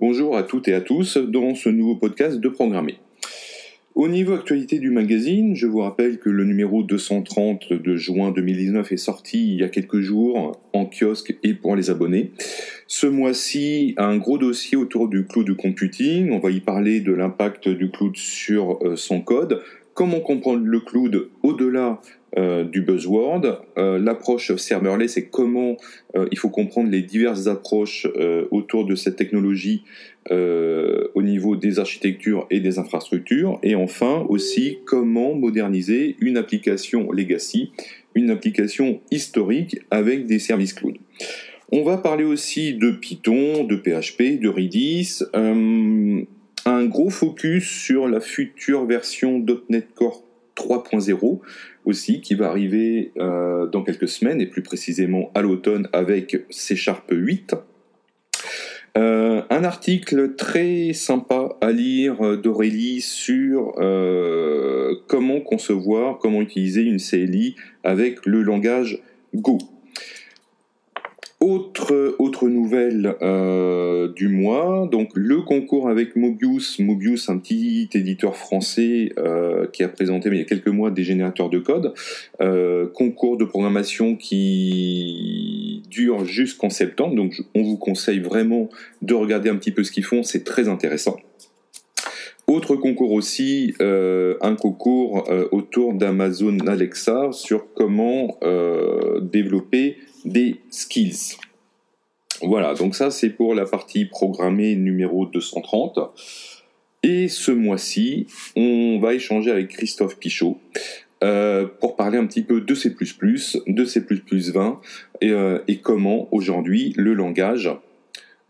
Bonjour à toutes et à tous dans ce nouveau podcast de Programmer. Au niveau actualité du magazine, je vous rappelle que le numéro 230 de juin 2019 est sorti il y a quelques jours en kiosque et pour les abonnés. Ce mois-ci, un gros dossier autour du cloud computing. On va y parler de l'impact du cloud sur euh, son code, comment comprendre le cloud au-delà euh, du buzzword. Euh, l'approche serverless et comment euh, il faut comprendre les diverses approches autour de cette technologie au niveau des architectures et des infrastructures. Et enfin aussi comment moderniser une application legacy, une application historique avec des services cloud. On va parler aussi de Python, de PHP, de Redis, un gros focus sur la future version .NET Core 3.0 qui va arriver euh, dans quelques semaines, et plus précisément à l'automne avec C Sharp 8. Euh, un article très sympa à lire d'Aurélie sur euh, comment concevoir, comment utiliser une CLI avec le langage Go. Autre, autre nouvelle euh, du mois, donc le concours avec Mobius, Mobius un petit éditeur français euh, qui a présenté il y a quelques mois des générateurs de code, euh, concours de programmation qui dure jusqu'en septembre, donc on vous conseille vraiment de regarder un petit peu ce qu'ils font, c'est très intéressant. Autre concours aussi, un concours autour d'Amazon Alexa sur comment développer des skills. Voilà, donc ça c'est pour la partie programmée numéro 230. Et ce mois-ci, on va échanger avec Christophe Pichot euh, pour parler un petit peu de C++, de C++ 20 et, euh, et comment aujourd'hui le langage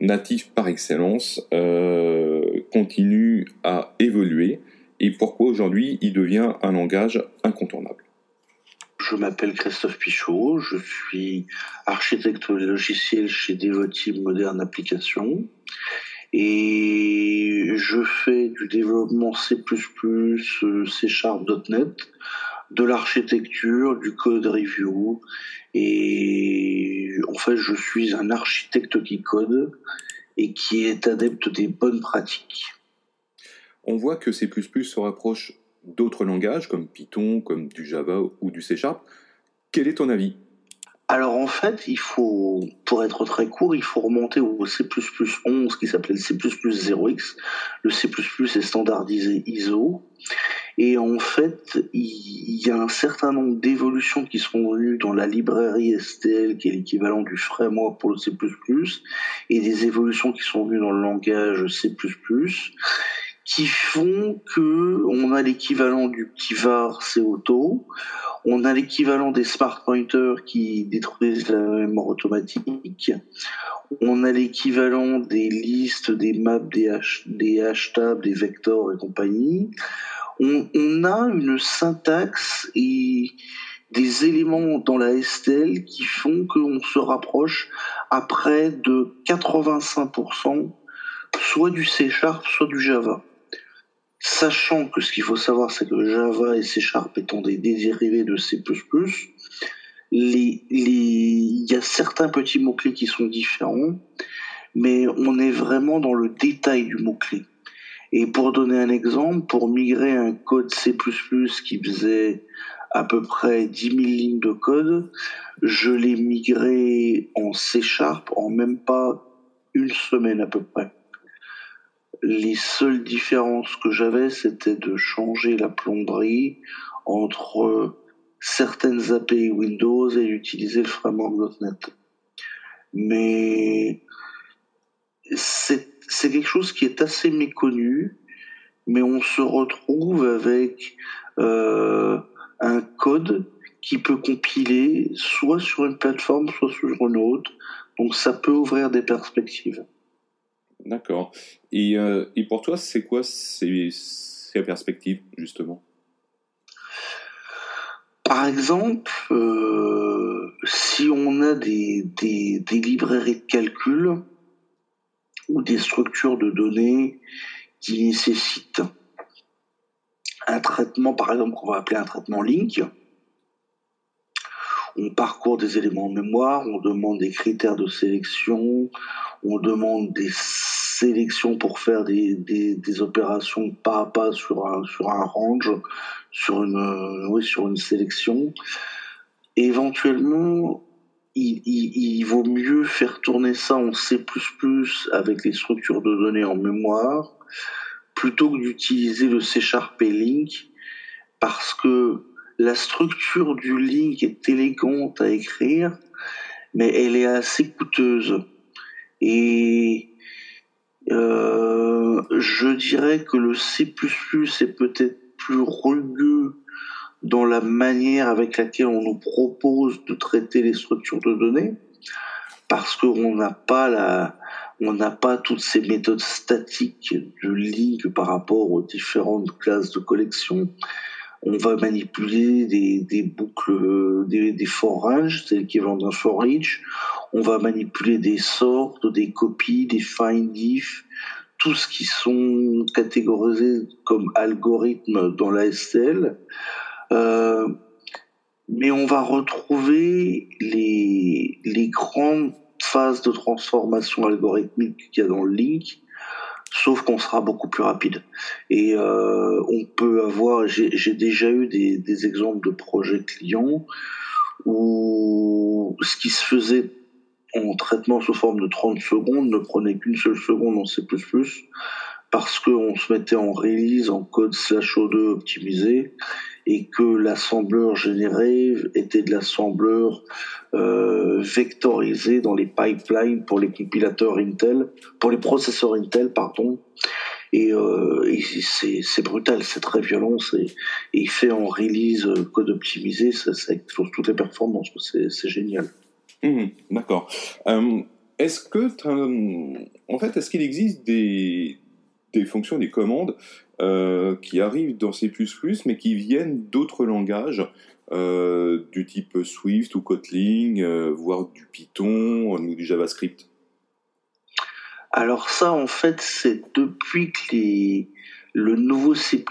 natif par excellence euh, continue à évoluer et pourquoi aujourd'hui il devient un langage incontournable. Je m'appelle Christophe Pichot, je suis architecte logiciel chez Devoteam Modern Applications et je fais du développement C++, C Sharp.net, de l'architecture, du code review et en fait je suis un architecte qui code et qui est adepte des bonnes pratiques. On voit que C++ se rapproche d'autres langages comme Python, comme du Java ou du C Sharp. Quel est ton avis? Alors en fait, il faut, pour être très court, il faut remonter au C++ 11 qui s'appelait le C++ 0x. Le C++ est standardisé ISO. Et en fait, il y a un certain nombre d'évolutions qui sont venues dans la librairie STL, qui est l'équivalent du framework pour le C++, et des évolutions qui sont venues dans le langage C++, qui font que on a l'équivalent du petit var c'est on a l'équivalent des smart pointers qui détruisent la mémoire automatique, on a l'équivalent des listes, des maps, des, hash, des hashtags, des vectors et compagnie. On, on a une syntaxe et des éléments dans la STL qui font qu'on se rapproche à près de 85% soit du C Sharp, soit du Java. Sachant que ce qu'il faut savoir, c'est que Java et C Sharp étant des dérivés de C++, il y a certains petits mots-clés qui sont différents, mais on est vraiment dans le détail du mot-clé. Et pour donner un exemple, pour migrer un code C++ qui faisait à peu près 10 000 lignes de code, je l'ai migré en C Sharp en même pas une semaine à peu près. Les seules différences que j'avais, c'était de changer la plomberie entre certaines API Windows et d'utiliser le framework.NET. Mais c'est quelque chose qui est assez méconnu, mais on se retrouve avec euh, un code qui peut compiler soit sur une plateforme, soit sur une autre. Donc ça peut ouvrir des perspectives. D'accord. Et, euh, et, pour toi, c'est quoi ces, perspectives, justement? Par exemple, euh, si on a des, des, des, librairies de calcul ou des structures de données qui nécessitent un traitement, par exemple, qu'on va appeler un traitement link, on parcourt des éléments en mémoire, on demande des critères de sélection, on demande des sélections pour faire des, opérations pas à pas sur un, range, sur une, euh, une sélection. éventuellement, il, vaut mieux faire tourner ça en C++ avec les structures de données en mémoire plutôt que d'utiliser le C Sharp Link parce que la structure du link est élégante à écrire, mais elle est assez coûteuse. Je dirais que le C++ est peut-être plus rugueux dans la manière avec laquelle on nous propose de traiter les structures de données, parce qu'on n'a pas la, on n'a pas toutes ces méthodes statiques de link par rapport aux différentes classes de collection on va manipuler des, boucles, des, des c'est l'équivalent d'un for each. On va manipuler des sorts, des copies, des find if, tout ce qui sont catégorisés comme algorithmes dans la STL. Euh, mais on va retrouver les, les grandes phases de transformation algorithmique qu'il y a dans le link sauf qu'on sera beaucoup plus rapide. Et euh, on peut avoir, j'ai déjà eu des, des, exemples de projets clients où ce qui se faisait en traitement sous forme de 30 secondes ne prenait qu'une seule seconde en C++ parce qu'on se mettait en release en code slash O2 optimisé et que l'assembleur généré était de l'assembleur euh, vectorisé dans les pipelines pour les compilateurs Intel, pour les processeurs Intel, pardon. Et, euh, c'est brutal, c'est très violent, et il fait en release euh, code optimisé, ça, ça explose toutes les performances, c'est génial. Mmh, d'accord. Euh, est-ce que, en fait, est-ce qu'il existe des, des fonctions, des commandes euh, qui arrivent dans C++, mais qui viennent d'autres langages, euh, du type Swift ou Kotlin, euh, voire du Python ou du JavaScript? Alors ça, en fait, c'est depuis que le nouveau C++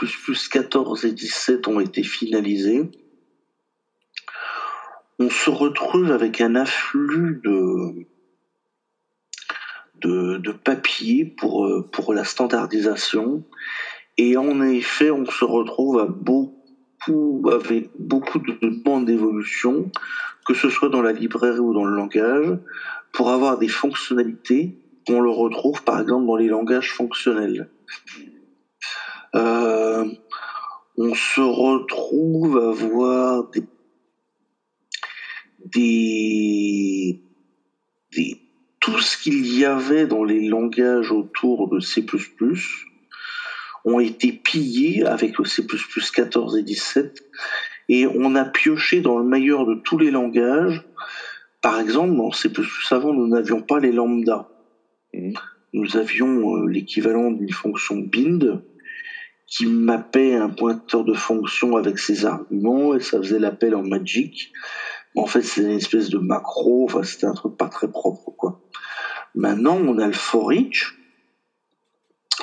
14 et 17 ont été finalisés, on se retrouve avec un afflux de, de, papier pour, euh, pour la standardisation. Et en effet, on se retrouve à beaucoup, avec beaucoup de demandes d'évolution, que ce soit dans la librairie ou dans le langage, pour avoir des fonctionnalités qu'on le retrouve par exemple dans les langages fonctionnels. Euh, on se retrouve à voir des, des, des tout ce qu'il y avait dans les langages autour de C++ ont été pillés avec le C++ 14 et 17 et on a pioché dans le meilleur de tous les langages. Par exemple, dans C++ avant, nous n'avions pas les lambda. Mmh. Nous avions euh, l'équivalent d'une fonction bind qui mappait un pointeur de fonction avec ses arguments et ça faisait l'appel en magic. En fait, c'est une espèce de macro, enfin, c'était un truc pas très propre, quoi. Maintenant, on a le for each.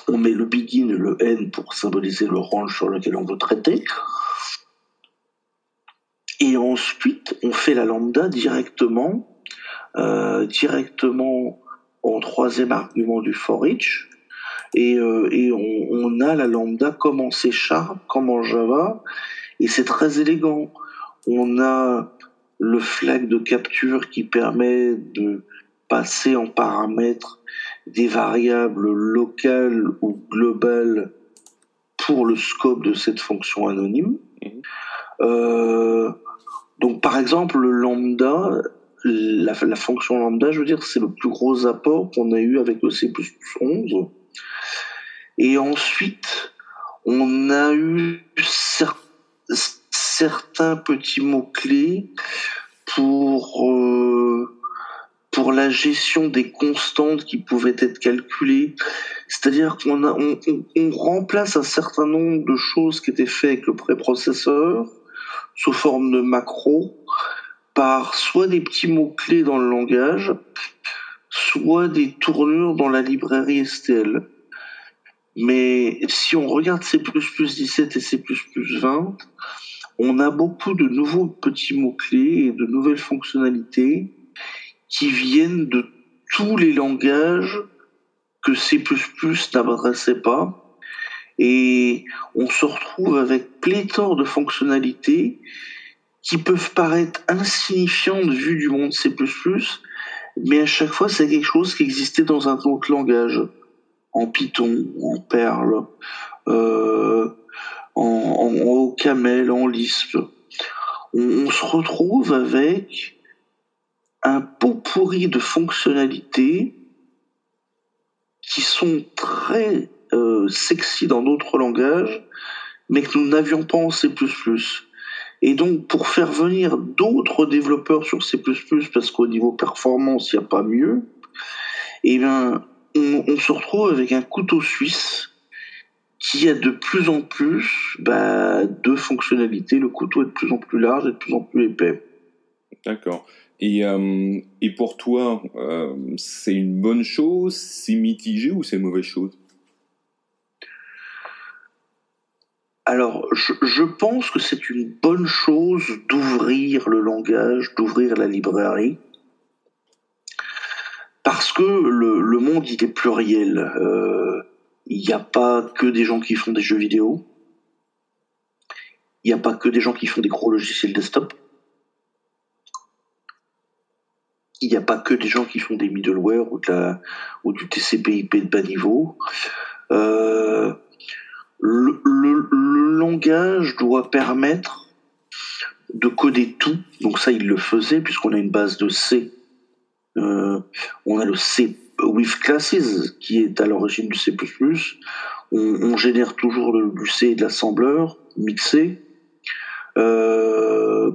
On met le begin et le end pour symboliser le range sur lequel on veut traiter. Et ensuite, on fait la lambda directement, euh, directement en troisième argument du for each. Et, euh, on, a la lambda comme en C Sharp, comme en Java. Et c'est très élégant. On a le flag de capture qui permet de passer en paramètres des variables locales ou globales pour le scope de cette fonction anonyme. Mhm. Euh, donc par exemple, le lambda, la, la, fonction lambda, je veux dire, c'est le plus gros apport qu'on a eu avec le C++11. Et ensuite, on a eu certains petits mots-clés pour euh, pour la gestion des constantes qui pouvaient être calculées. C'est-à-dire qu'on on, on, remplace un certain nombre de choses qui étaient faites avec le préprocesseur sous forme de macro par soit des petits mots-clés dans le langage, soit des tournures dans la librairie STL. Mais si on regarde C++ 17 et C++ 20, on a beaucoup de nouveaux petits mots-clés et de nouvelles fonctionnalités qui viennent de tous les langages que C++ n'adressait pas. Et on se retrouve avec pléthore de fonctionnalités qui peuvent paraître insignifiantes vu du monde C++, mais à chaque fois c'est quelque chose qui existait dans un autre langage, en Python, en Perl, euh, en, Camel, en Lisp. On, se retrouve avec un pot pourri de fonctionnalités qui sont très euh, sexy dans d'autres langages, mais que nous n'avions pas en C++. Et donc, pour faire venir d'autres développeurs sur C++, parce qu'au niveau performance, il n'y a pas mieux, eh bien, on, se retrouve avec un couteau suisse qui a de plus en plus bah, de fonctionnalités. Le couteau est de plus en plus large et de plus en plus épais. D'accord. Et, euh, et, pour toi, euh, c'est une bonne chose, c'est mitigé ou c'est une mauvaise chose? Alors, je, pense que c'est une bonne chose d'ouvrir le langage, d'ouvrir la librairie, parce que le, monde, il est pluriel. Euh, il n'y a pas que des gens qui font des jeux vidéo. Il n'y a pas que des gens qui font des gros logiciels desktop. Il n'y a pas que des gens qui font des middleware ou, de la, du TCP/IP de bas niveau. Euh, le, langage doit permettre de coder tout. Donc ça, il le faisait puisqu'on a une base de C. Euh, on a le C with classes qui est à l'origine du C++. On, génère toujours du C et de l'assembleur mixé. Euh,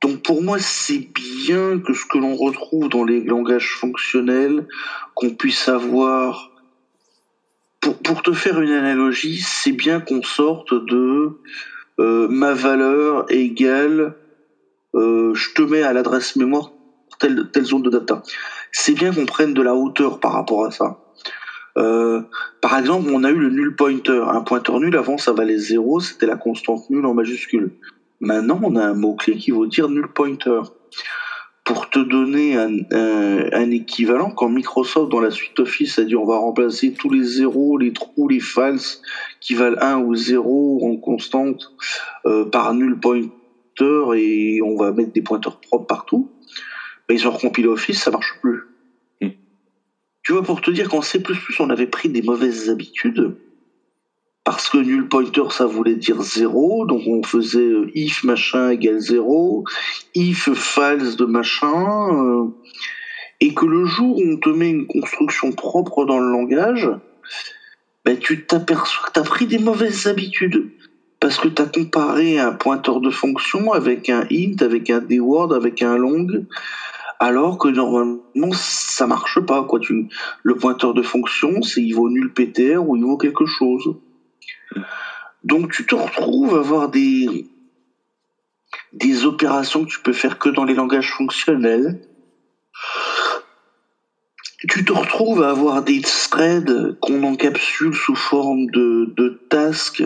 donc pour moi, c'est bien que ce que l'on retrouve dans les langages fonctionnels, qu'on puisse avoir pour, te faire une analogie, c'est bien qu'on sorte de euh, ma valeur égale, euh, je te mets à l'adresse mémoire telle, zone de data. C'est bien qu'on prenne de la hauteur par rapport à ça. Euh, par exemple, on a eu le null pointer. Un pointeur nul, avant, ça valait 0, c'était la constante nulle en majuscule. Maintenant, on a un mot-clé qui veut dire null pointer pour te donner un, équivalent, quand Microsoft dans la suite Office a dit on va remplacer tous les zéros, les trous, les falses qui valent 1 ou 0 en constante euh, par null pointer et on va mettre des pointeurs propres partout, ils ont recompilé Office, ça marche plus. Hmm. Tu vois, pour te dire qu'en C++, on avait pris des mauvaises habitudes parce que null pointer ça voulait dire zéro, donc on faisait euh, if machin égale zéro, if false de machin, euh, et que le jour où on te met une construction propre dans le langage, ben tu t'aperçois que tu as pris des mauvaises habitudes. Parce que tu as comparé un pointeur de fonction avec un int, avec un dword, avec un long, alors que normalement ça marche pas. Quoi. Tu, le pointeur de fonction, c'est il vaut nul ptr ou il vaut quelque chose. Donc tu te retrouves à avoir des, opérations que tu peux faire que dans les langages fonctionnels. Tu te retrouves à avoir des threads qu'on encapsule sous forme de, de tasks,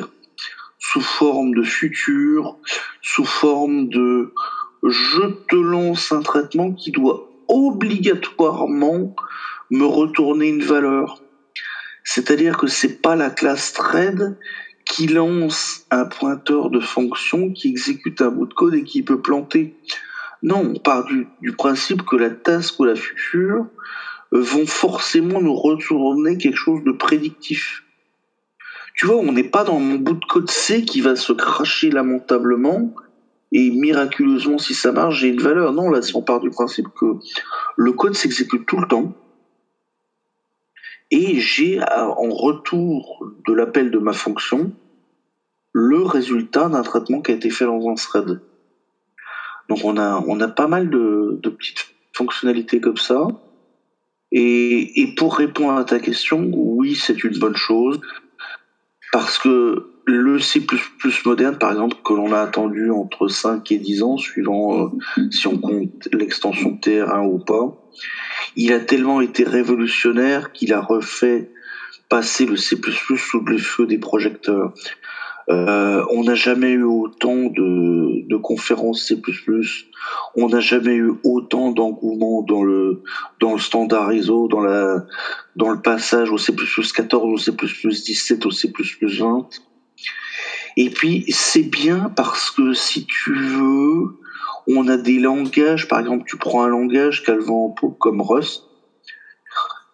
sous forme de futur, sous forme de je te lance un traitement qui doit obligatoirement me retourner une valeur. C'est-à-dire que c'est pas la classe thread qui lance un pointeur de fonction qui exécute un bout de code et qui peut planter. Non, on part du, principe que la task ou la future vont forcément nous retourner quelque chose de prédictif. Tu vois, on n'est pas dans mon bout de code C qui va se cracher lamentablement et miraculeusement, si ça marche, j'ai une valeur. Non, là, on part du principe que le code s'exécute tout le temps, et j'ai en retour de l'appel de ma fonction le résultat d'un traitement qui a été fait dans un thread. Donc on a, on a pas mal de, petites fonctionnalités comme ça. Et, et, pour répondre à ta question, oui, c'est une bonne chose. Parce que le C++ moderne, par exemple, que l'on a attendu entre 5 et 10 ans, suivant euh, si on compte l'extension TR1 ou pas, il a tellement été révolutionnaire qu'il a refait passer le C++ sous le feu des projecteurs. Euh, on n'a jamais eu autant de, de conférences C++. On n'a jamais eu autant d'engouement dans le dans le standard ISO, dans la dans le passage au C++ 14, au C++ 17, au C++ 20. Et puis c'est bien parce que si tu veux, on a des langages. Par exemple, tu prends un langage qu'elle vend en pot comme Rust.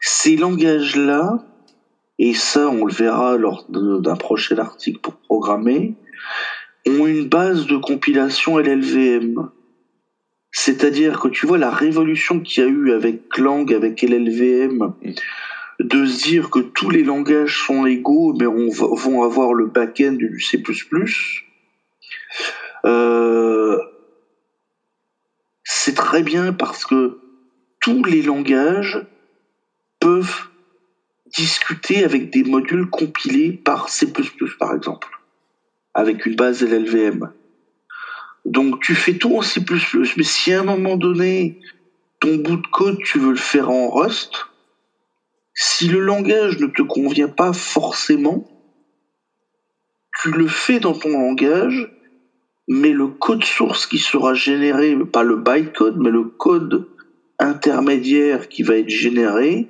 Ces langages-là, et ça on le verra lors d'un prochain article pour programmer, ont une base de compilation LLVM. C'est-à-dire que tu vois la révolution qu'il y a eu avec Lang, avec LLVM, de se dire que tous les langages sont égaux, mais on va, vont avoir le back-end du C++. Euh, c'est très bien parce que tous les langages peuvent discuter avec des modules compilés par C++, par exemple, avec une base LLVM. Donc tu fais tout en C++, mais si à un moment donné, ton bout de code, tu veux le faire en Rust, si le langage ne te convient pas forcément, tu le fais dans ton langage, mais le code source qui sera généré, pas le bytecode, mais le code intermédiaire qui va être généré,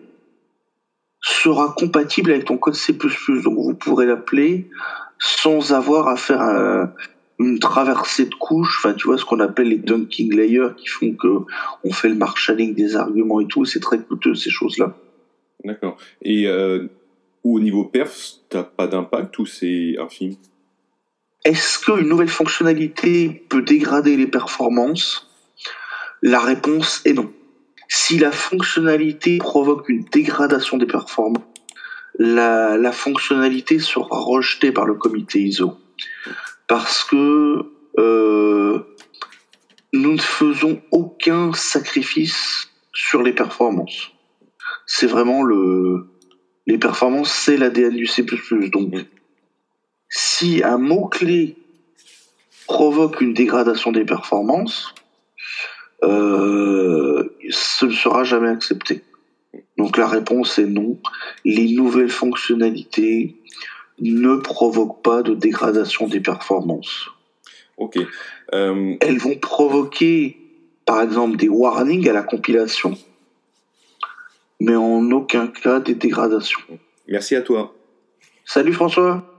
sera compatible avec ton code C++. Donc vous pourrez l'appeler sans avoir à faire une traversée de couches, enfin tu vois ce qu'on appelle les dunking layers qui font que on fait le marshalling des arguments et tout, c'est très coûteux ces choses-là. D'accord. Et euh, au niveau perf, t'as pas d'impact ou c'est infime? Est-ce qu'une nouvelle fonctionnalité peut dégrader les performances? La réponse est non. Si la fonctionnalité provoque une dégradation des performances, la, fonctionnalité sera rejetée par le comité ISO. Parce que euh, nous ne faisons aucun sacrifice sur les performances. C'est vraiment le... Les performances, c'est l'ADN du C++. Donc, si un mot-clé provoque une dégradation des performances, euh, ce ne sera jamais accepté. Donc la réponse est non. Les nouvelles fonctionnalités ne provoquent pas de dégradation des performances. Ok. Euh, Elles vont provoquer, par exemple, des warnings à la compilation, mais en aucun cas des dégradations. Merci à toi. Salut François